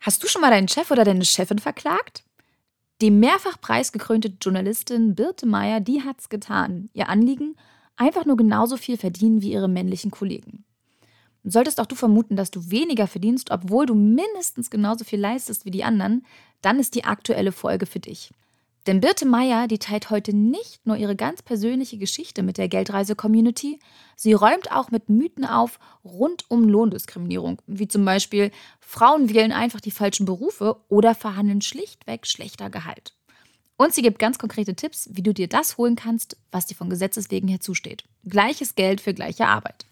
Hast du schon mal deinen Chef oder deine Chefin verklagt? Die mehrfach preisgekrönte Journalistin Birte Meyer, die hat's getan. Ihr Anliegen? Einfach nur genauso viel verdienen wie ihre männlichen Kollegen. Solltest auch du vermuten, dass du weniger verdienst, obwohl du mindestens genauso viel leistest wie die anderen, dann ist die aktuelle Folge für dich. Denn Birte Meyer, die teilt heute nicht nur ihre ganz persönliche Geschichte mit der Geldreise-Community, sie räumt auch mit Mythen auf rund um Lohndiskriminierung, wie zum Beispiel Frauen wählen einfach die falschen Berufe oder verhandeln schlichtweg schlechter Gehalt. Und sie gibt ganz konkrete Tipps, wie du dir das holen kannst, was dir von Gesetzes wegen her zusteht. Gleiches Geld für gleiche Arbeit.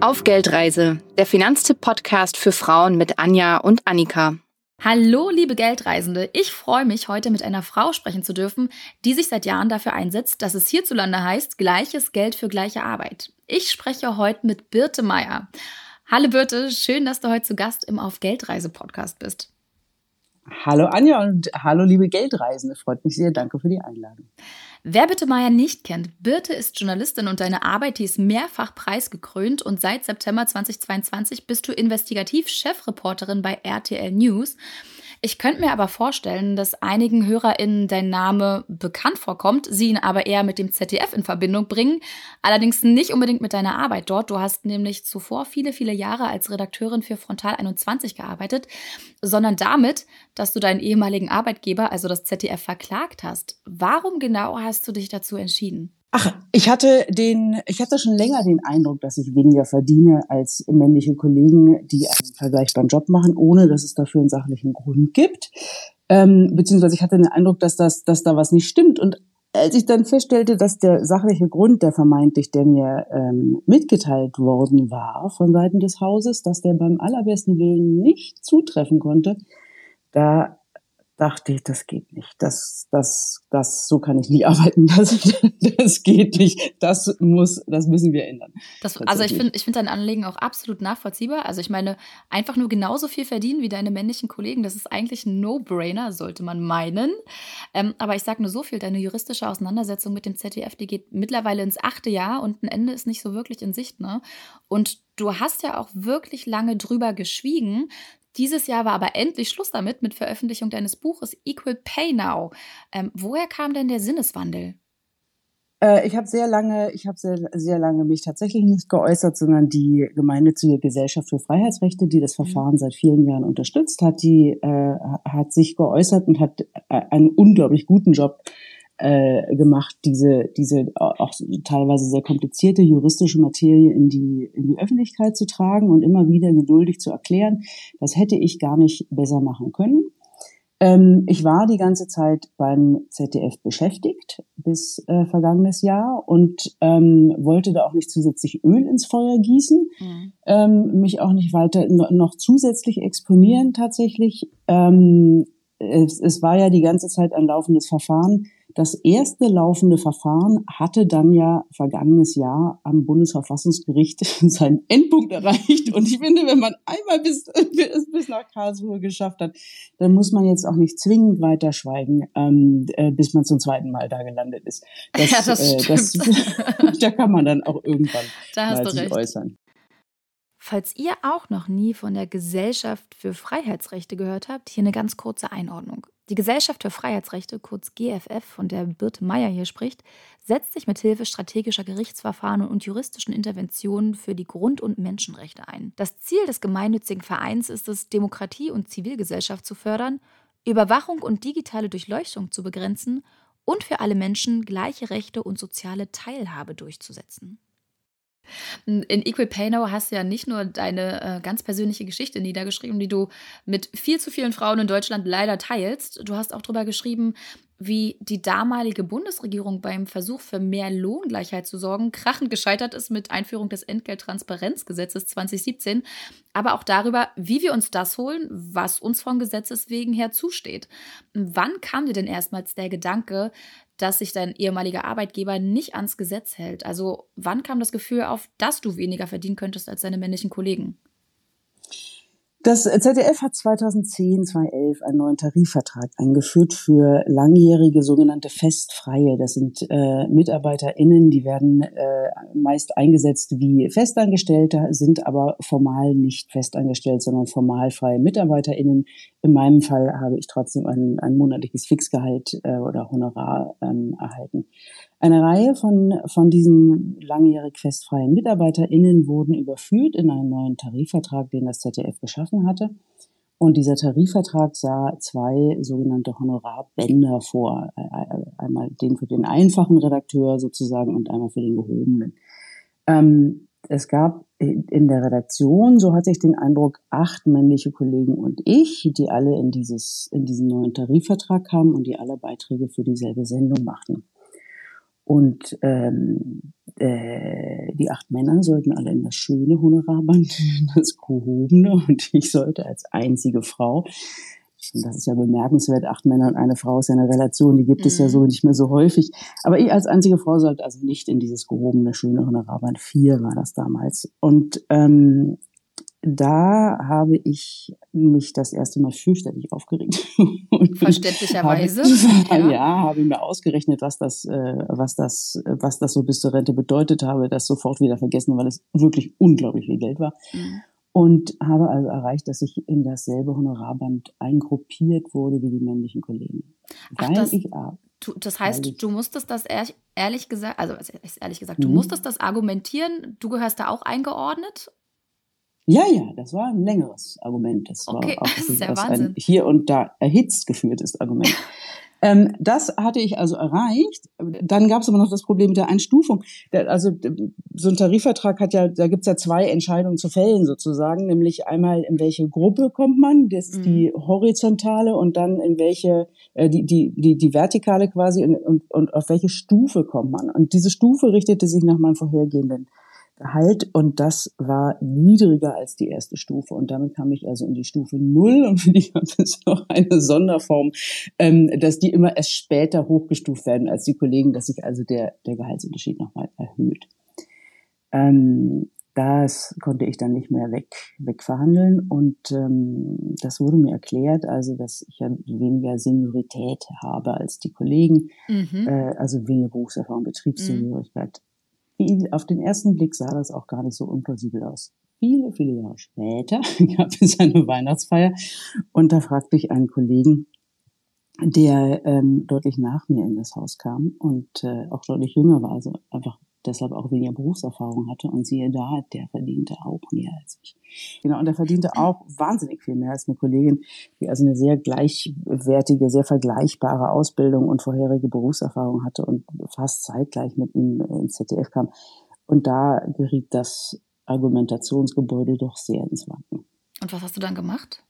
Auf Geldreise, der Finanztipp-Podcast für Frauen mit Anja und Annika. Hallo, liebe Geldreisende. Ich freue mich, heute mit einer Frau sprechen zu dürfen, die sich seit Jahren dafür einsetzt, dass es hierzulande heißt, gleiches Geld für gleiche Arbeit. Ich spreche heute mit Birte Meier. Hallo Birte, schön, dass du heute zu Gast im Auf Geldreise Podcast bist. Hallo Anja und hallo liebe Geldreisende. Freut mich sehr. Danke für die Einladung. Wer Birte Meier nicht kennt, Birte ist Journalistin und deine Arbeit, die ist mehrfach preisgekrönt und seit September 2022 bist du Investigativ-Chefreporterin bei RTL News. Ich könnte mir aber vorstellen, dass einigen HörerInnen dein Name bekannt vorkommt, sie ihn aber eher mit dem ZDF in Verbindung bringen. Allerdings nicht unbedingt mit deiner Arbeit dort. Du hast nämlich zuvor viele, viele Jahre als Redakteurin für Frontal 21 gearbeitet, sondern damit, dass du deinen ehemaligen Arbeitgeber, also das ZDF, verklagt hast. Warum genau hast du dich dazu entschieden? Ach, ich hatte den, ich hatte schon länger den Eindruck, dass ich weniger verdiene als männliche Kollegen, die einen vergleichbaren Job machen, ohne dass es dafür einen sachlichen Grund gibt. Ähm, beziehungsweise ich hatte den Eindruck, dass das, dass da was nicht stimmt. Und als ich dann feststellte, dass der sachliche Grund, der vermeintlich, der mir ähm, mitgeteilt worden war von Seiten des Hauses, dass der beim allerbesten Willen nicht zutreffen konnte, da dachte ich, das geht nicht. Das, das, das, so kann ich nicht arbeiten. Das, das geht nicht. Das muss, das müssen wir ändern. Das, also ich finde, ich finde dein Anliegen auch absolut nachvollziehbar. Also ich meine, einfach nur genauso viel verdienen wie deine männlichen Kollegen, das ist eigentlich ein No-Brainer, sollte man meinen. Ähm, aber ich sage nur so viel, deine juristische Auseinandersetzung mit dem ZDF, die geht mittlerweile ins achte Jahr und ein Ende ist nicht so wirklich in Sicht, ne? Und du hast ja auch wirklich lange drüber geschwiegen. Dieses Jahr war aber endlich Schluss damit mit Veröffentlichung deines Buches Equal Pay Now. Ähm, woher kam denn der Sinneswandel? Äh, ich habe sehr lange, ich habe sehr, sehr lange mich tatsächlich nicht geäußert, sondern die gemeinnützige Gesellschaft für Freiheitsrechte, die das mhm. Verfahren seit vielen Jahren unterstützt, hat die äh, hat sich geäußert und hat äh, einen unglaublich guten Job äh, gemacht, diese, diese auch teilweise sehr komplizierte juristische Materie in die, in die Öffentlichkeit zu tragen und immer wieder geduldig zu erklären. Das hätte ich gar nicht besser machen können. Ähm, ich war die ganze Zeit beim ZDF beschäftigt bis äh, vergangenes Jahr und ähm, wollte da auch nicht zusätzlich Öl ins Feuer gießen, mhm. ähm, mich auch nicht weiter noch zusätzlich exponieren tatsächlich. Ähm, es, es war ja die ganze Zeit ein laufendes Verfahren das erste laufende Verfahren hatte dann ja vergangenes Jahr am Bundesverfassungsgericht seinen Endpunkt erreicht. Und ich finde, wenn man einmal bis, bis nach Karlsruhe geschafft hat, dann muss man jetzt auch nicht zwingend weiter schweigen, ähm, äh, bis man zum zweiten Mal da gelandet ist. Das, ja, das, äh, das da kann man dann auch irgendwann mal sich recht. äußern. Falls ihr auch noch nie von der Gesellschaft für Freiheitsrechte gehört habt, hier eine ganz kurze Einordnung. Die Gesellschaft für Freiheitsrechte, kurz GFF, von der Birte Meyer hier spricht, setzt sich mit Hilfe strategischer Gerichtsverfahren und juristischen Interventionen für die Grund- und Menschenrechte ein. Das Ziel des gemeinnützigen Vereins ist es, Demokratie und Zivilgesellschaft zu fördern, Überwachung und digitale Durchleuchtung zu begrenzen und für alle Menschen gleiche Rechte und soziale Teilhabe durchzusetzen. In Equal Pay Now hast du ja nicht nur deine äh, ganz persönliche Geschichte niedergeschrieben, die du mit viel zu vielen Frauen in Deutschland leider teilst. Du hast auch darüber geschrieben, wie die damalige Bundesregierung beim Versuch für mehr Lohngleichheit zu sorgen krachend gescheitert ist mit Einführung des Entgelttransparenzgesetzes 2017, aber auch darüber, wie wir uns das holen, was uns von Gesetzes wegen her zusteht. Wann kam dir denn erstmals der Gedanke, dass sich dein ehemaliger Arbeitgeber nicht ans Gesetz hält? Also wann kam das Gefühl auf, dass du weniger verdienen könntest als deine männlichen Kollegen? Das ZDF hat 2010, 2011 einen neuen Tarifvertrag eingeführt für langjährige sogenannte Festfreie. Das sind äh, MitarbeiterInnen, die werden äh, meist eingesetzt wie Festangestellte, sind aber formal nicht festangestellt, sondern formal freie MitarbeiterInnen. In meinem Fall habe ich trotzdem ein, ein monatliches Fixgehalt äh, oder Honorar ähm, erhalten. Eine Reihe von, von diesen langjährig festfreien MitarbeiterInnen wurden überführt in einen neuen Tarifvertrag, den das ZDF geschaffen hatte. Und dieser Tarifvertrag sah zwei sogenannte Honorarbänder vor. Einmal den für den einfachen Redakteur sozusagen und einmal für den gehobenen. Ähm, es gab in der Redaktion, so hatte ich den Eindruck, acht männliche Kollegen und ich, die alle in dieses, in diesen neuen Tarifvertrag kamen und die alle Beiträge für dieselbe Sendung machten. Und ähm, äh, die acht Männer sollten alle in das schöne Honorarband, das gehobene, und ich sollte als einzige Frau, und das ist ja bemerkenswert, acht Männer und eine Frau ist ja eine Relation, die gibt mhm. es ja so mhm. nicht mehr so häufig. Aber ich als einzige Frau sollte also nicht in dieses gehobene, schöne Honorarband. Vier war das damals. Und ähm, da habe ich mich das erste Mal fürchterlich aufgeregt. Verständlicherweise. Habe, ja. ja, habe mir ausgerechnet, was das, äh, was das, was das so bis zur Rente bedeutet habe, das sofort wieder vergessen, weil es wirklich unglaublich viel Geld war. Mhm. Und habe also erreicht, dass ich in dasselbe Honorarband eingruppiert wurde wie die männlichen Kollegen. Ach, weil das, ich, das heißt, ich, du musstest das ehrlich, ehrlich gesagt, also ehrlich gesagt, du mhm. musstest das argumentieren, du gehörst da auch eingeordnet ja, ja, das war ein längeres Argument. Das okay, war auch das ist ja Wahnsinn. ein hier und da erhitzt geführtes Argument. ähm, das hatte ich also erreicht. Dann gab es aber noch das Problem mit der Einstufung. Der, also so ein Tarifvertrag hat ja, da gibt's ja zwei Entscheidungen zu fällen sozusagen, nämlich einmal in welche Gruppe kommt man, das ist mhm. die horizontale und dann in welche, äh, die, die, die, die vertikale quasi und, und, und auf welche Stufe kommt man. Und diese Stufe richtete sich nach meinem vorhergehenden Gehalt und das war niedriger als die erste Stufe und damit kam ich also in die Stufe null und für die gab es noch eine Sonderform, ähm, dass die immer erst später hochgestuft werden als die Kollegen, dass sich also der, der Gehaltsunterschied nochmal erhöht. Ähm, das konnte ich dann nicht mehr weg, wegverhandeln und ähm, das wurde mir erklärt, also dass ich ja weniger Seniorität habe als die Kollegen, mhm. äh, also weniger Berufserfahrung, Betriebsseniorigkeit. Mhm auf den ersten Blick sah das auch gar nicht so unplausibel aus. Viele, viele Jahre später gab es eine Weihnachtsfeier und da fragte ich einen Kollegen, der ähm, deutlich nach mir in das Haus kam und äh, auch deutlich jünger war, also einfach deshalb auch weniger Berufserfahrung hatte. Und siehe da, der verdiente auch mehr als ich. Genau, und der verdiente auch wahnsinnig viel mehr als eine Kollegin, die also eine sehr gleichwertige, sehr vergleichbare Ausbildung und vorherige Berufserfahrung hatte und fast zeitgleich mit ihm ins ZDF kam. Und da geriet das Argumentationsgebäude doch sehr ins Wanken. Und was hast du dann gemacht?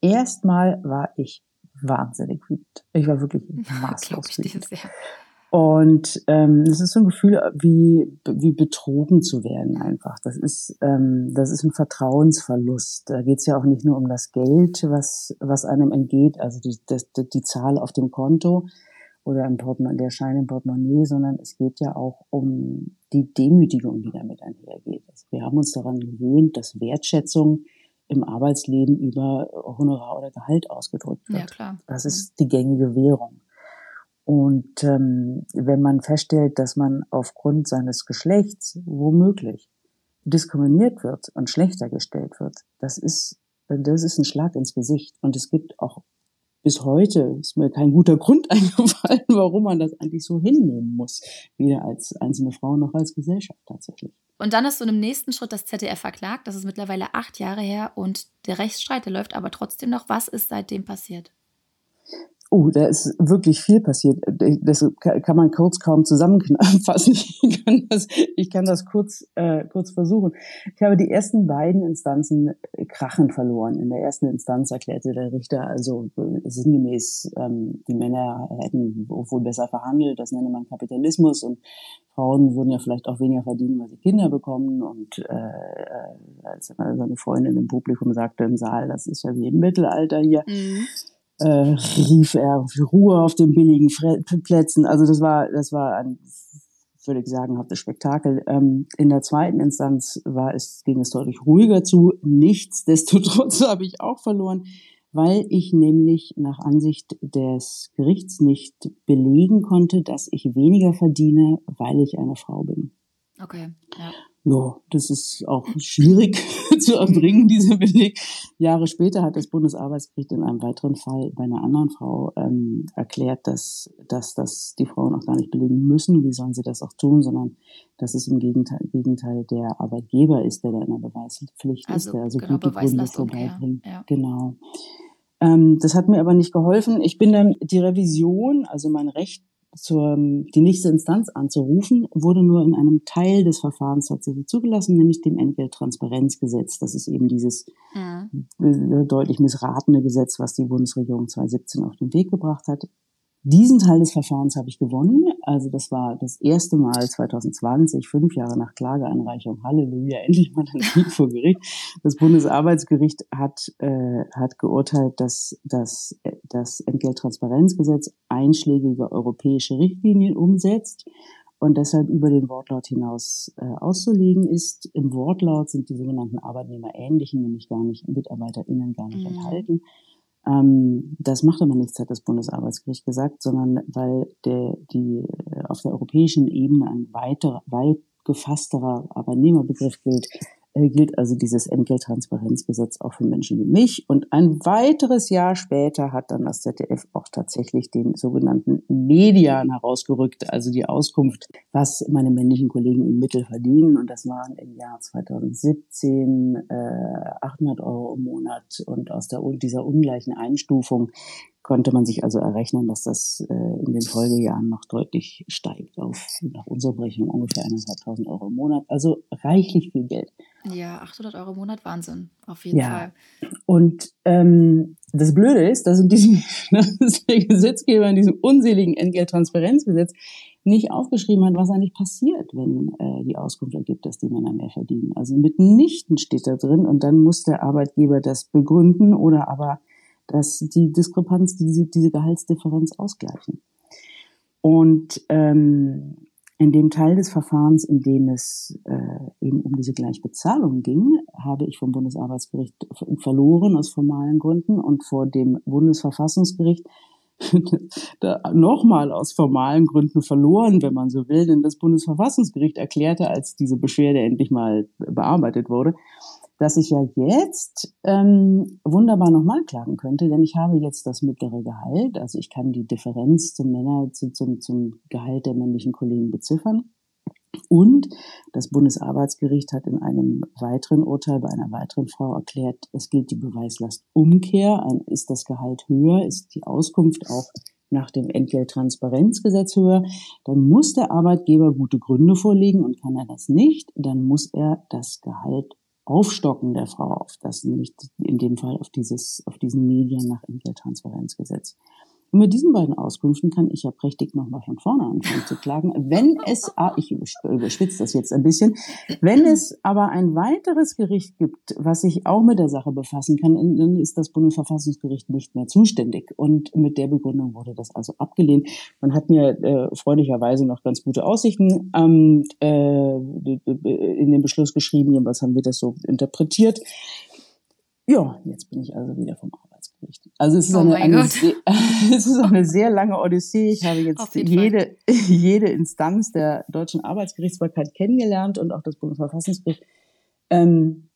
Erstmal war ich wahnsinnig wütend. Ich war wirklich maßlos wütend. Und ähm, das ist so ein Gefühl, wie, wie betrogen zu werden einfach. Das ist, ähm, das ist ein Vertrauensverlust. Da geht es ja auch nicht nur um das Geld, was, was einem entgeht, also die, das, die Zahl auf dem Konto oder im Portemonnaie, der Schein im Portemonnaie, sondern es geht ja auch um die Demütigung, die damit einhergeht. Also wir haben uns daran gewöhnt, dass Wertschätzung im Arbeitsleben über Honorar oder Gehalt ausgedrückt wird. Ja, klar. Das ist die gängige Währung. Und ähm, wenn man feststellt, dass man aufgrund seines Geschlechts womöglich diskriminiert wird und schlechter gestellt wird, das ist, das ist ein Schlag ins Gesicht. Und es gibt auch bis heute ist mir kein guter Grund eingefallen, warum man das eigentlich so hinnehmen muss, weder als einzelne Frau noch als Gesellschaft tatsächlich. Und dann hast du im nächsten Schritt das ZDF verklagt. Das ist mittlerweile acht Jahre her und der Rechtsstreit, der läuft aber trotzdem noch. Was ist seitdem passiert? Oh, da ist wirklich viel passiert. Das kann man kurz kaum zusammenfassen. Ich kann das, ich kann das kurz, äh, kurz versuchen. Ich habe die ersten beiden Instanzen krachend verloren. In der ersten Instanz erklärte der Richter also sinngemäß, ähm, die Männer hätten wohl besser verhandelt. Das nenne man Kapitalismus und Frauen würden ja vielleicht auch weniger verdienen, weil sie Kinder bekommen. Und äh, äh als seine Freundin im Publikum sagte im Saal, das ist ja wie im Mittelalter hier. Mhm äh, rief er Ruhe auf den billigen Fre Plätzen. Also das war, das war ein völlig sagenhaftes Spektakel. Ähm, in der zweiten Instanz war es, ging es deutlich ruhiger zu. Nichtsdestotrotz habe ich auch verloren, weil ich nämlich nach Ansicht des Gerichts nicht belegen konnte, dass ich weniger verdiene, weil ich eine Frau bin. Okay, ja. Ja, das ist auch schwierig zu erbringen, diese Beleg. Jahre später hat das Bundesarbeitsgericht in einem weiteren Fall bei einer anderen Frau ähm, erklärt, dass, dass das die Frauen auch gar nicht belegen müssen. Wie sollen sie das auch tun, sondern dass es im Gegenteil, Gegenteil der Arbeitgeber ist, der da in der Beweispflicht also, ist, der also genau, gute Gründe vorbeibringt. Ja. Genau. Ähm, das hat mir aber nicht geholfen. Ich bin dann die Revision, also mein Recht zur, die nächste Instanz anzurufen, wurde nur in einem Teil des Verfahrens tatsächlich zugelassen, nämlich dem Entgelttransparenzgesetz. Das ist eben dieses mhm. deutlich missratene Gesetz, was die Bundesregierung 2017 auf den Weg gebracht hat. Diesen Teil des Verfahrens habe ich gewonnen. Also das war das erste Mal 2020, fünf Jahre nach Klageeinreichung. Halleluja, endlich mal ein Sieg vor Gericht. Das Bundesarbeitsgericht hat, äh, hat geurteilt, dass, dass das Entgelttransparenzgesetz einschlägige europäische Richtlinien umsetzt und deshalb über den Wortlaut hinaus äh, auszulegen ist. Im Wortlaut sind die sogenannten Arbeitnehmerähnlichen, nämlich gar nicht MitarbeiterInnen gar nicht mhm. enthalten. Ähm, das macht aber nichts, hat das Bundesarbeitsgericht gesagt, sondern weil der, die auf der europäischen Ebene ein weiter, weit gefassterer Arbeitnehmerbegriff gilt, äh, gilt also dieses Entgelttransparenzgesetz auch für Menschen wie mich. Und ein weiteres Jahr später hat dann das ZDF auch tatsächlich den sogenannten Median herausgerückt, also die Auskunft, was meine männlichen Kollegen im Mittel verdienen. Und das waren im Jahr 2017 äh, 800 Euro im Monat. Und aus der, dieser ungleichen Einstufung konnte man sich also errechnen, dass das äh, in den Folgejahren noch deutlich steigt auf nach unserer Berechnung ungefähr 1.500 Euro im Monat. Also reichlich viel Geld. Ja, 800 Euro im Monat, Wahnsinn, auf jeden ja. Fall. Und ähm, das Blöde ist, dass in diesem dass der Gesetzgeber in diesem unseligen Entgelttransparenzgesetz nicht aufgeschrieben hat, was eigentlich passiert, wenn äh, die Auskunft ergibt, dass die Männer mehr verdienen. Also mitnichten steht da drin und dann muss der Arbeitgeber das begründen oder aber dass die Diskrepanz, diese, diese Gehaltsdifferenz ausgleichen. Und ähm, in dem Teil des Verfahrens, in dem es äh, eben um diese Gleichbezahlung ging, habe ich vom Bundesarbeitsgericht verloren aus formalen Gründen und vor dem Bundesverfassungsgericht nochmal aus formalen Gründen verloren, wenn man so will, denn das Bundesverfassungsgericht erklärte, als diese Beschwerde endlich mal bearbeitet wurde, dass ich ja jetzt ähm, wunderbar nochmal klagen könnte, denn ich habe jetzt das mittlere Gehalt, also ich kann die Differenz zum Männer, zum, zum, zum Gehalt der männlichen Kollegen beziffern. Und das Bundesarbeitsgericht hat in einem weiteren Urteil bei einer weiteren Frau erklärt, es gilt die Beweislastumkehr. Ist das Gehalt höher, ist die Auskunft auch nach dem Entgelttransparenzgesetz höher, dann muss der Arbeitgeber gute Gründe vorlegen und kann er das nicht, dann muss er das Gehalt Aufstocken der Frau auf das, nämlich in dem Fall auf dieses, auf diesen Medien nach Entgelttransparenzgesetz. Und mit diesen beiden Auskünften kann ich ja prächtig nochmal von vorne anfangen zu klagen. Wenn es, ah, ich überspitze das jetzt ein bisschen, wenn es aber ein weiteres Gericht gibt, was sich auch mit der Sache befassen kann, dann ist das Bundesverfassungsgericht nicht mehr zuständig. Und mit der Begründung wurde das also abgelehnt. Man hat mir äh, freundlicherweise noch ganz gute Aussichten ähm, äh, in den Beschluss geschrieben. Jedenfalls haben wir das so interpretiert. Ja, jetzt bin ich also wieder vom Also es ist, oh eine, eine sehr, es ist eine sehr lange Odyssee. Ich habe jetzt jede, jede Instanz der deutschen Arbeitsgerichtsbarkeit kennengelernt und auch das Bundesverfassungsgericht. Ähm,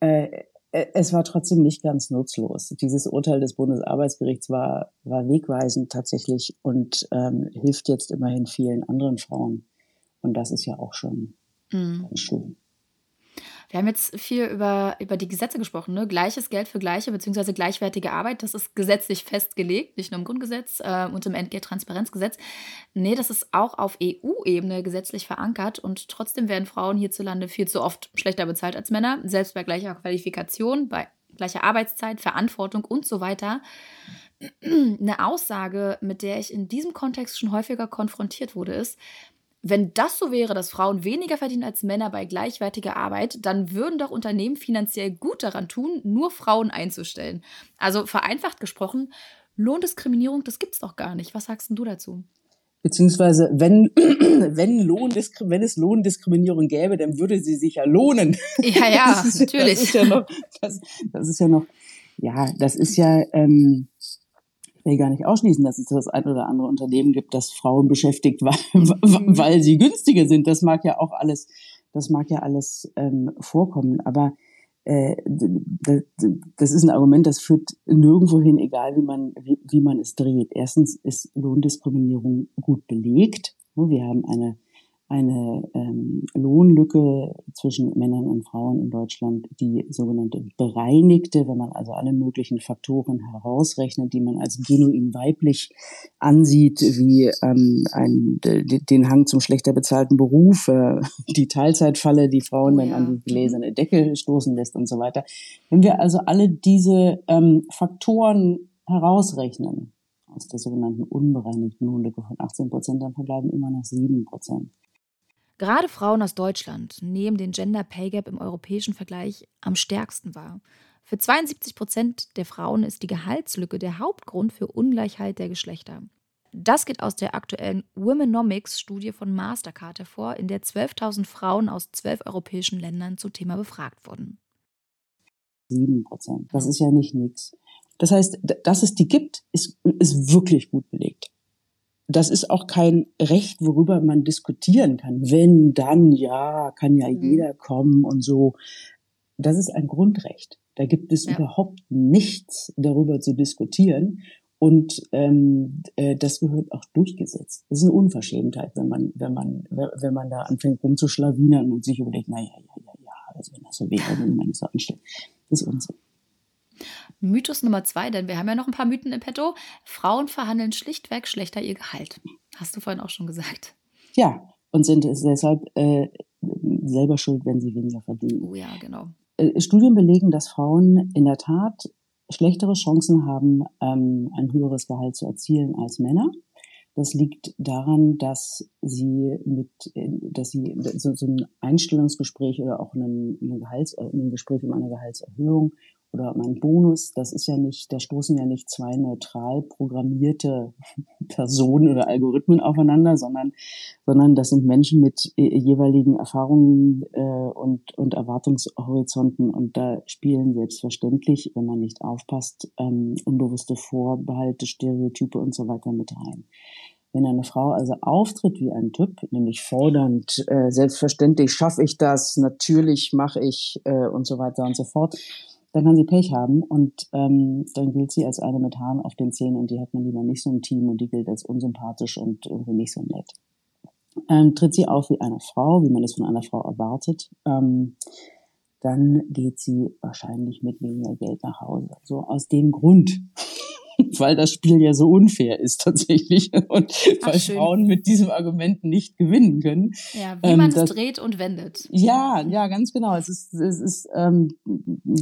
äh, äh, es war trotzdem nicht ganz nutzlos. Dieses Urteil des Bundesarbeitsgerichts war, war wegweisend tatsächlich und ähm, hilft jetzt immerhin vielen anderen Frauen. Und das ist ja auch schon mhm. ganz schön. Wir haben jetzt viel über, über die Gesetze gesprochen. Ne? Gleiches Geld für gleiche bzw. gleichwertige Arbeit, das ist gesetzlich festgelegt, nicht nur im Grundgesetz äh, und im Entgelttransparenzgesetz. Nee, das ist auch auf EU-Ebene gesetzlich verankert und trotzdem werden Frauen hierzulande viel zu oft schlechter bezahlt als Männer, selbst bei gleicher Qualifikation, bei gleicher Arbeitszeit, Verantwortung und so weiter. Eine Aussage, mit der ich in diesem Kontext schon häufiger konfrontiert wurde, ist, wenn das so wäre, dass Frauen weniger verdienen als Männer bei gleichwertiger Arbeit, dann würden doch Unternehmen finanziell gut daran tun, nur Frauen einzustellen. Also vereinfacht gesprochen, Lohndiskriminierung, das gibt es doch gar nicht. Was sagst du dazu? Beziehungsweise, wenn, wenn, Lohndiskri wenn es Lohndiskriminierung gäbe, dann würde sie sich ja lohnen. Ja, ja, das ist, natürlich. Das ist ja noch, das, das ist ja noch, ja, das ist ja, ähm, will gar nicht ausschließen, dass es das ein oder andere Unternehmen gibt, das Frauen beschäftigt, weil, mhm. weil sie günstiger sind. Das mag ja auch alles, das mag ja alles ähm, vorkommen. Aber äh, das ist ein Argument, das führt nirgendwo hin, egal wie man, wie, wie man es dreht. Erstens ist Lohndiskriminierung gut belegt. Wir haben eine eine ähm, Lohnlücke zwischen Männern und Frauen in Deutschland, die sogenannte bereinigte, wenn man also alle möglichen Faktoren herausrechnet, die man als genuin weiblich ansieht, wie ähm, ein, den Hang zum schlechter bezahlten Beruf, äh, die Teilzeitfalle, die Frauen oh, dann an die gläserne Decke stoßen lässt und so weiter. Wenn wir also alle diese ähm, Faktoren herausrechnen, aus der sogenannten unbereinigten Lohnlücke von 18 Prozent, dann verbleiben immer noch 7 Prozent. Gerade Frauen aus Deutschland nehmen den Gender Pay Gap im europäischen Vergleich am stärksten wahr. Für 72 Prozent der Frauen ist die Gehaltslücke der Hauptgrund für Ungleichheit der Geschlechter. Das geht aus der aktuellen Womenomics-Studie von Mastercard hervor, in der 12.000 Frauen aus zwölf europäischen Ländern zum Thema befragt wurden. 7 Prozent. Das ist ja nicht nichts. Das heißt, dass es die gibt, ist, ist wirklich gut belegt das ist auch kein Recht, worüber man diskutieren kann. Wenn, dann, ja, kann ja mhm. jeder kommen und so. Das ist ein Grundrecht. Da gibt es ja. überhaupt nichts darüber zu diskutieren. Und ähm, äh, das gehört auch durchgesetzt. Das ist eine Unverschämtheit, wenn man, wenn man, wenn man da anfängt rumzuschlawinern und sich überlegt, na ja, ja, ja, ja, also wenn das so wäre, wenn man das so anstellt. Das ist Unsinn. Mythos Nummer zwei, denn wir haben ja noch ein paar Mythen im Petto. Frauen verhandeln schlichtweg schlechter ihr Gehalt. Hast du vorhin auch schon gesagt. Ja, und sind deshalb äh, selber schuld, wenn sie weniger verdienen. Oh ja, genau. Äh, Studien belegen, dass Frauen in der Tat schlechtere Chancen haben, ähm, ein höheres Gehalt zu erzielen als Männer. Das liegt daran, dass sie mit, äh, dass sie so, so ein Einstellungsgespräch oder auch ein, ein, Gehalts, äh, ein Gespräch um eine Gehaltserhöhung oder mein Bonus, das ist ja nicht, da stoßen ja nicht zwei neutral programmierte Personen oder Algorithmen aufeinander, sondern, sondern das sind Menschen mit äh, jeweiligen Erfahrungen äh, und, und Erwartungshorizonten und da spielen selbstverständlich, wenn man nicht aufpasst, ähm, unbewusste Vorbehalte, Stereotype und so weiter mit rein. Wenn eine Frau also auftritt wie ein Typ, nämlich fordernd, äh, selbstverständlich schaffe ich das, natürlich mache ich äh, und so weiter und so fort, dann kann sie Pech haben und ähm, dann gilt sie als eine mit Haaren auf den Zähnen und die hat man lieber nicht so im Team und die gilt als unsympathisch und irgendwie nicht so nett. Ähm, tritt sie auf wie eine Frau, wie man es von einer Frau erwartet, ähm, dann geht sie wahrscheinlich mit weniger Geld nach Hause. So aus dem Grund weil das Spiel ja so unfair ist tatsächlich und Ach, weil schön. Frauen mit diesem Argument nicht gewinnen können. Ja, wie man ähm, es dreht und wendet. Ja, ja, ganz genau. Es ist, es ist ähm,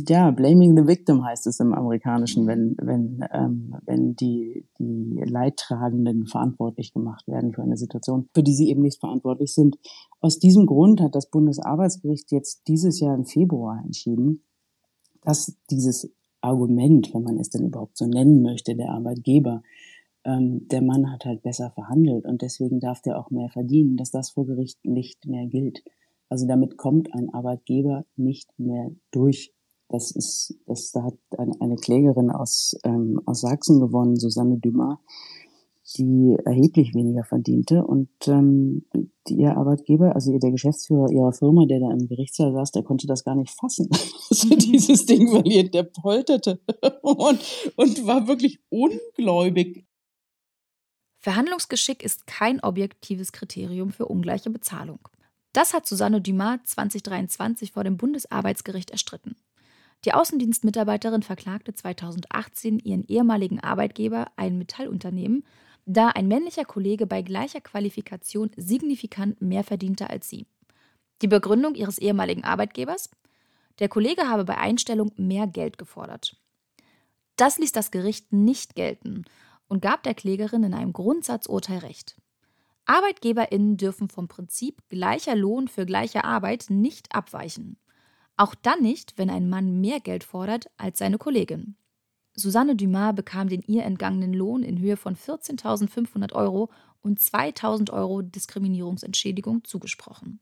ja blaming the victim heißt es im Amerikanischen, wenn wenn ähm, wenn die die Leidtragenden verantwortlich gemacht werden für eine Situation, für die sie eben nicht verantwortlich sind. Aus diesem Grund hat das Bundesarbeitsgericht jetzt dieses Jahr im Februar entschieden, dass dieses Argument, wenn man es denn überhaupt so nennen möchte, der Arbeitgeber, ähm, der Mann hat halt besser verhandelt und deswegen darf der auch mehr verdienen, dass das vor Gericht nicht mehr gilt. Also damit kommt ein Arbeitgeber nicht mehr durch. Das ist, das, da hat eine, Klägerin aus, ähm, aus Sachsen gewonnen, Susanne Dumas, die erheblich weniger verdiente und ähm, die, ihr Arbeitgeber, also der Geschäftsführer ihrer Firma, der da im Gerichtssaal saß, der konnte das gar nicht fassen, dass er mhm. dieses Ding verliert. Der polterte und, und war wirklich ungläubig. Verhandlungsgeschick ist kein objektives Kriterium für ungleiche Bezahlung. Das hat Susanne Dumas 2023 vor dem Bundesarbeitsgericht erstritten. Die Außendienstmitarbeiterin verklagte 2018 ihren ehemaligen Arbeitgeber, ein Metallunternehmen, da ein männlicher Kollege bei gleicher Qualifikation signifikant mehr verdiente als sie. Die Begründung ihres ehemaligen Arbeitgebers? Der Kollege habe bei Einstellung mehr Geld gefordert. Das ließ das Gericht nicht gelten und gab der Klägerin in einem Grundsatzurteil Recht. ArbeitgeberInnen dürfen vom Prinzip gleicher Lohn für gleiche Arbeit nicht abweichen. Auch dann nicht, wenn ein Mann mehr Geld fordert als seine Kollegin. Susanne Dumas bekam den ihr entgangenen Lohn in Höhe von 14.500 Euro und 2000 Euro Diskriminierungsentschädigung zugesprochen.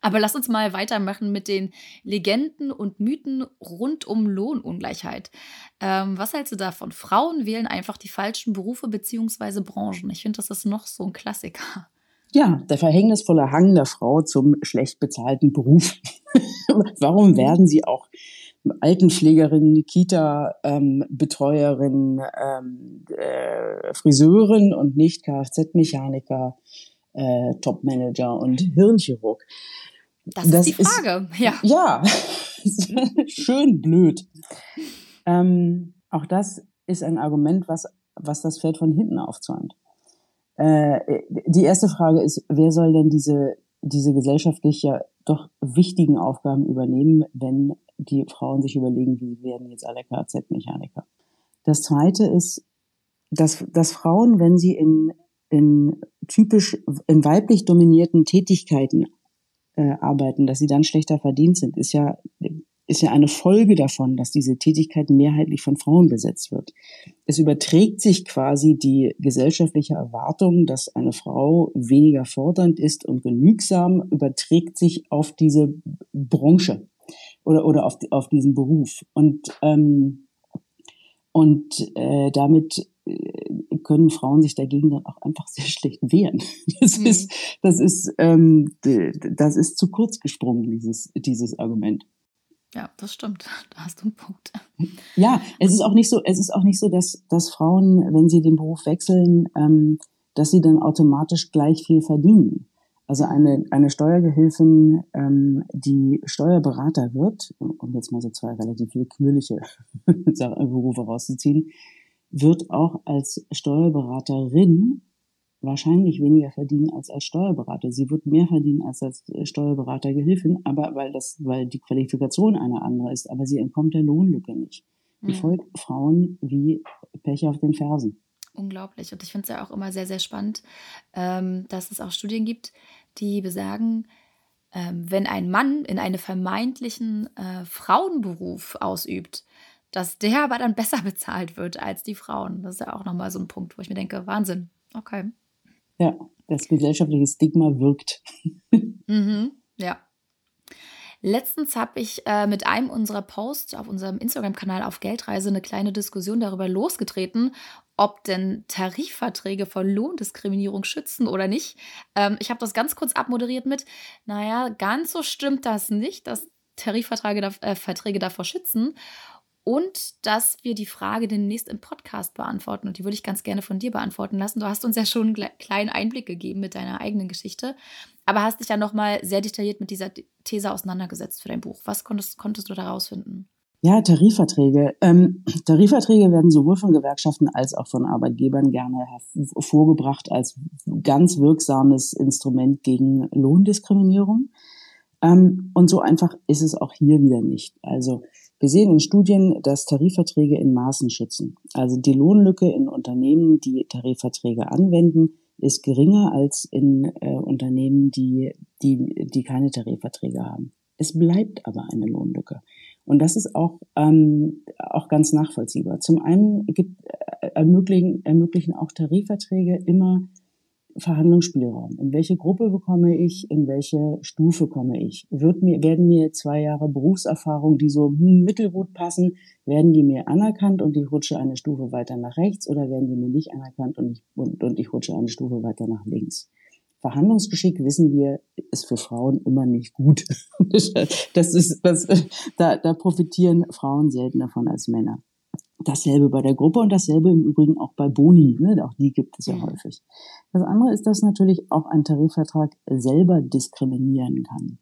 Aber lass uns mal weitermachen mit den Legenden und Mythen rund um Lohnungleichheit. Ähm, was hältst du davon? Frauen wählen einfach die falschen Berufe bzw. Branchen. Ich finde, das ist noch so ein Klassiker. Ja, der verhängnisvolle Hang der Frau zum schlecht bezahlten Beruf. Warum werden sie auch Altenpflegerin, Kita-Betreuerin, ähm, ähm, äh, Friseurin und nicht Kfz-Mechaniker, äh, Topmanager und Hirnchirurg? Das, das ist die Frage, ist, ja. Ja, schön blöd. Ähm, auch das ist ein Argument, was, was das Pferd von hinten aufzäumt. Äh, die erste Frage ist, wer soll denn diese, diese gesellschaftlich ja doch wichtigen Aufgaben übernehmen, wenn die Frauen sich überlegen, wie werden jetzt alle Kfz-Mechaniker. Das zweite ist, dass, dass Frauen, wenn sie in, in typisch in weiblich dominierten Tätigkeiten äh, arbeiten, dass sie dann schlechter verdient sind, ist ja, ist ja eine Folge davon, dass diese Tätigkeit mehrheitlich von Frauen besetzt wird. Es überträgt sich quasi die gesellschaftliche Erwartung, dass eine Frau weniger fordernd ist und genügsam, überträgt sich auf diese Branche oder, oder auf, auf diesen Beruf. Und, ähm, und äh, damit äh, können Frauen sich dagegen dann auch einfach sehr schlecht wehren. Das mhm. ist, das ist, ähm, das ist zu kurz gesprungen, dieses, dieses Argument. Ja, das stimmt. Da hast du einen Punkt. Ja, es ist auch nicht so, es ist auch nicht so, dass, dass Frauen, wenn sie den Beruf wechseln, ähm, dass sie dann automatisch gleich viel verdienen. Also eine, eine Steuergehilfin, ähm, die Steuerberater wird, um jetzt mal so zwei relativ willkürliche Berufe rauszuziehen, wird auch als Steuerberaterin wahrscheinlich weniger verdienen als als Steuerberater. Sie wird mehr verdienen als als Steuerberatergehilfin, aber weil das, weil die Qualifikation eine andere ist, aber sie entkommt der Lohnlücke nicht. Die mhm. folgt Frauen wie Pech auf den Fersen. Unglaublich. Und ich finde es ja auch immer sehr, sehr spannend, ähm, dass es auch Studien gibt, die besagen, ähm, wenn ein Mann in einem vermeintlichen äh, Frauenberuf ausübt, dass der aber dann besser bezahlt wird als die Frauen. Das ist ja auch nochmal so ein Punkt, wo ich mir denke, Wahnsinn. Okay. Ja, das gesellschaftliche Stigma wirkt. mhm, ja. Letztens habe ich äh, mit einem unserer Posts auf unserem Instagram-Kanal auf Geldreise eine kleine Diskussion darüber losgetreten, ob denn Tarifverträge vor Lohndiskriminierung schützen oder nicht. Ähm, ich habe das ganz kurz abmoderiert mit, naja, ganz so stimmt das nicht, dass Tarifverträge äh, Verträge davor schützen. Und dass wir die Frage demnächst im Podcast beantworten. Und die würde ich ganz gerne von dir beantworten lassen. Du hast uns ja schon einen kleinen Einblick gegeben mit deiner eigenen Geschichte, aber hast dich ja nochmal sehr detailliert mit dieser These auseinandergesetzt für dein Buch. Was konntest, konntest du da rausfinden? Ja, Tarifverträge. Ähm, Tarifverträge werden sowohl von Gewerkschaften als auch von Arbeitgebern gerne vorgebracht als ganz wirksames Instrument gegen Lohndiskriminierung. Ähm, und so einfach ist es auch hier wieder nicht. Also wir sehen in Studien, dass Tarifverträge in Maßen schützen. Also die Lohnlücke in Unternehmen, die Tarifverträge anwenden, ist geringer als in äh, Unternehmen, die, die, die keine Tarifverträge haben. Es bleibt aber eine Lohnlücke. Und das ist auch, ähm, auch ganz nachvollziehbar. Zum einen gibt, äh, ermöglichen, ermöglichen auch Tarifverträge immer Verhandlungsspielraum. In welche Gruppe bekomme ich? In welche Stufe komme ich? Wird mir, werden mir zwei Jahre Berufserfahrung, die so mittelgut passen, werden die mir anerkannt und ich rutsche eine Stufe weiter nach rechts oder werden die mir nicht anerkannt und ich, und, und ich rutsche eine Stufe weiter nach links? Verhandlungsgeschick wissen wir, ist für Frauen immer nicht gut. Das ist, das, da, da profitieren Frauen selten davon als Männer. Dasselbe bei der Gruppe und dasselbe im Übrigen auch bei Boni. Ne? Auch die gibt es ja mhm. häufig. Das andere ist, dass natürlich auch ein Tarifvertrag selber diskriminieren kann.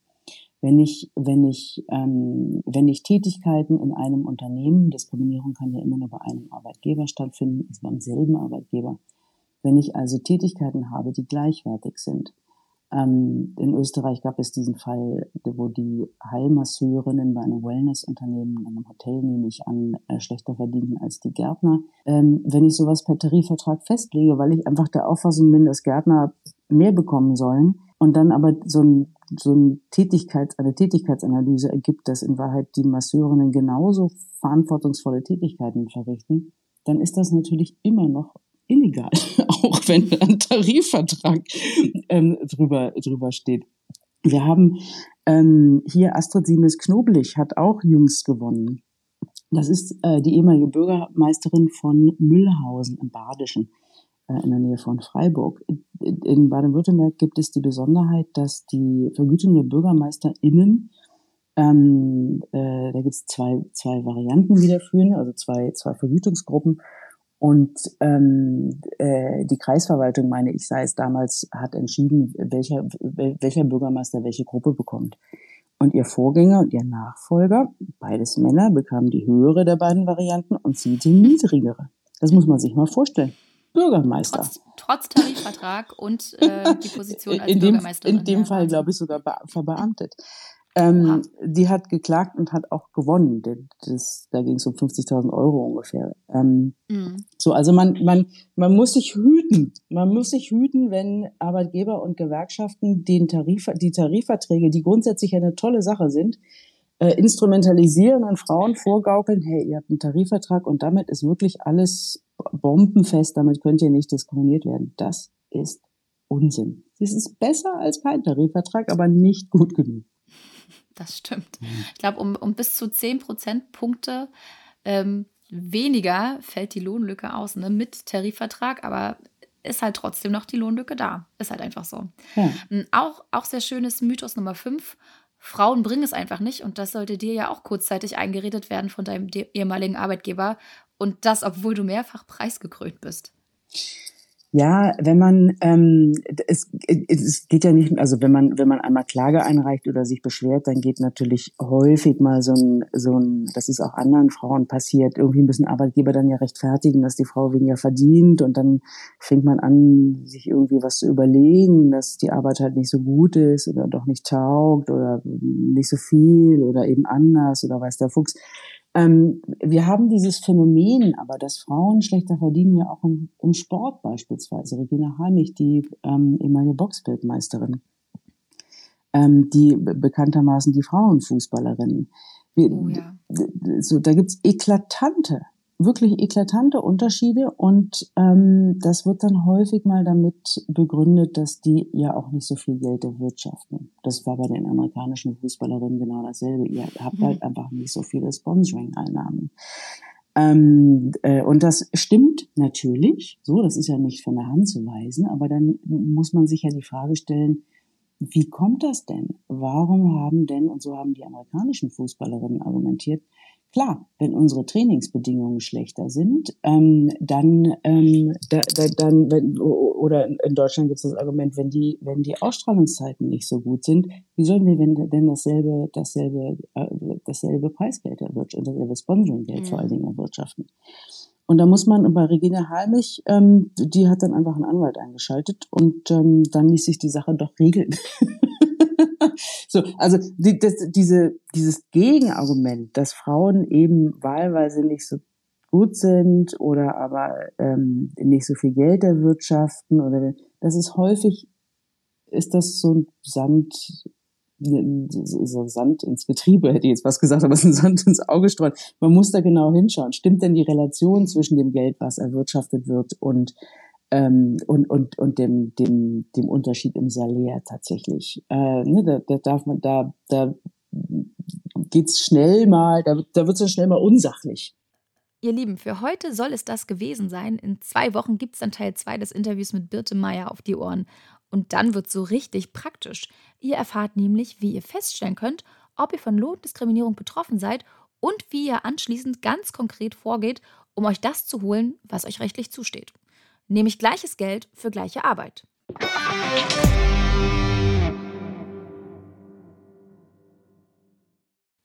Wenn ich, wenn ich, ähm, wenn ich Tätigkeiten in einem Unternehmen, Diskriminierung kann ja immer nur bei einem Arbeitgeber stattfinden, also beim selben Arbeitgeber, wenn ich also Tätigkeiten habe, die gleichwertig sind. Ähm, in Österreich gab es diesen Fall, wo die Heilmasseurinnen bei einem Wellnessunternehmen, einem Hotel nehme ich an, äh, schlechter verdienten als die Gärtner. Ähm, wenn ich sowas per Tarifvertrag festlege, weil ich einfach der Auffassung bin, dass Gärtner mehr bekommen sollen und dann aber so ein so ein Tätigkeits, eine Tätigkeitsanalyse ergibt, dass in Wahrheit die Masseurinnen genauso verantwortungsvolle Tätigkeiten verrichten, dann ist das natürlich immer noch illegal, auch wenn ein Tarifvertrag ähm, drüber, drüber steht. Wir haben ähm, hier Astrid Siemens Knoblich hat auch jüngst gewonnen. Das ist äh, die ehemalige Bürgermeisterin von Müllhausen im Badischen äh, in der Nähe von Freiburg. In Baden-Württemberg gibt es die Besonderheit, dass die Vergütung der BürgermeisterInnen ähm, äh, da gibt es zwei, zwei Varianten, wie führen, also zwei, zwei Vergütungsgruppen. Und ähm, äh, die Kreisverwaltung, meine ich, sei es damals, hat entschieden, welcher, welcher Bürgermeister welche Gruppe bekommt. Und ihr Vorgänger und ihr Nachfolger, beides Männer, bekamen die höhere der beiden Varianten und sie die niedrigere. Das muss man sich mal vorstellen. Bürgermeister. Trotz, trotz Tarifvertrag und äh, die Position als in dem, Bürgermeisterin. In dem Fall, glaube ich, sogar verbeamtet. Ähm, die hat geklagt und hat auch gewonnen. Das, da ging es um 50.000 Euro ungefähr. Ähm, mhm. So, also man, man, man muss sich hüten. Man muss sich hüten, wenn Arbeitgeber und Gewerkschaften den Tarif, die Tarifverträge, die grundsätzlich eine tolle Sache sind, äh, instrumentalisieren und Frauen vorgaukeln, hey, ihr habt einen Tarifvertrag und damit ist wirklich alles bombenfest, damit könnt ihr nicht diskriminiert werden. Das ist Unsinn. Es ist besser als kein Tarifvertrag, aber nicht gut genug das stimmt. Mhm. Ich glaube, um, um bis zu 10 Prozentpunkte ähm, weniger fällt die Lohnlücke aus ne, mit Tarifvertrag, aber ist halt trotzdem noch die Lohnlücke da. Ist halt einfach so. Ähm, auch, auch sehr schönes Mythos Nummer 5. Frauen bringen es einfach nicht und das sollte dir ja auch kurzzeitig eingeredet werden von deinem ehemaligen Arbeitgeber und das, obwohl du mehrfach preisgekrönt bist. Ja, wenn man ähm, es, es geht ja nicht, also wenn man wenn man einmal Klage einreicht oder sich beschwert, dann geht natürlich häufig mal so ein so ein, das ist auch anderen Frauen passiert, irgendwie müssen Arbeitgeber dann ja rechtfertigen, dass die Frau weniger verdient und dann fängt man an, sich irgendwie was zu überlegen, dass die Arbeit halt nicht so gut ist oder doch nicht taugt oder nicht so viel oder eben anders oder weiß der Fuchs. Ähm, wir haben dieses Phänomen, aber dass Frauen schlechter verdienen, ja auch im, im Sport beispielsweise. Regina Heimich, die ähm, ehemalige Boxbildmeisterin, ähm, die bekanntermaßen die Frauenfußballerin. Wir, oh ja. so, da gibt's eklatante wirklich eklatante Unterschiede und ähm, das wird dann häufig mal damit begründet, dass die ja auch nicht so viel Geld erwirtschaften. Das war bei den amerikanischen Fußballerinnen genau dasselbe. Ihr habt halt mhm. einfach nicht so viele Sponsoring-Einnahmen. Ähm, äh, und das stimmt natürlich, so, das ist ja nicht von der Hand zu weisen, aber dann muss man sich ja die Frage stellen, wie kommt das denn? Warum haben denn, und so haben die amerikanischen Fußballerinnen argumentiert, Klar, wenn unsere Trainingsbedingungen schlechter sind, ähm, dann, ähm, da, da, dann wenn, oder in Deutschland gibt es das Argument, wenn die, wenn die Ausstrahlungszeiten nicht so gut sind, wie sollen wir denn dasselbe, dasselbe, äh, dasselbe Preisgeld erwirtschaften, dasselbe Sponsoringgeld mhm. vor allen Dingen erwirtschaften? Und da muss man bei Regina Halmich, ähm, die hat dann einfach einen Anwalt eingeschaltet und ähm, dann ließ sich die Sache doch regeln. so, also die, das, diese, dieses Gegenargument, dass Frauen eben wahlweise nicht so gut sind oder aber ähm, nicht so viel Geld erwirtschaften oder das ist häufig ist das so ein Sand so Sand ins Getriebe, hätte ich jetzt was gesagt, aber es ist ein Sand ins Auge streuen. Man muss da genau hinschauen. Stimmt denn die Relation zwischen dem Geld, was erwirtschaftet wird und ähm, und, und, und dem, dem, dem Unterschied im Salär tatsächlich. Äh, ne, da, da darf man, da, da geht's schnell mal, da, da wird's dann schnell mal unsachlich. Ihr Lieben, für heute soll es das gewesen sein. In zwei Wochen gibt es dann Teil 2 des Interviews mit Birte Meier auf die Ohren. Und dann wird so richtig praktisch. Ihr erfahrt nämlich, wie ihr feststellen könnt, ob ihr von Lohndiskriminierung betroffen seid und wie ihr anschließend ganz konkret vorgeht, um euch das zu holen, was euch rechtlich zusteht nämlich gleiches Geld für gleiche Arbeit.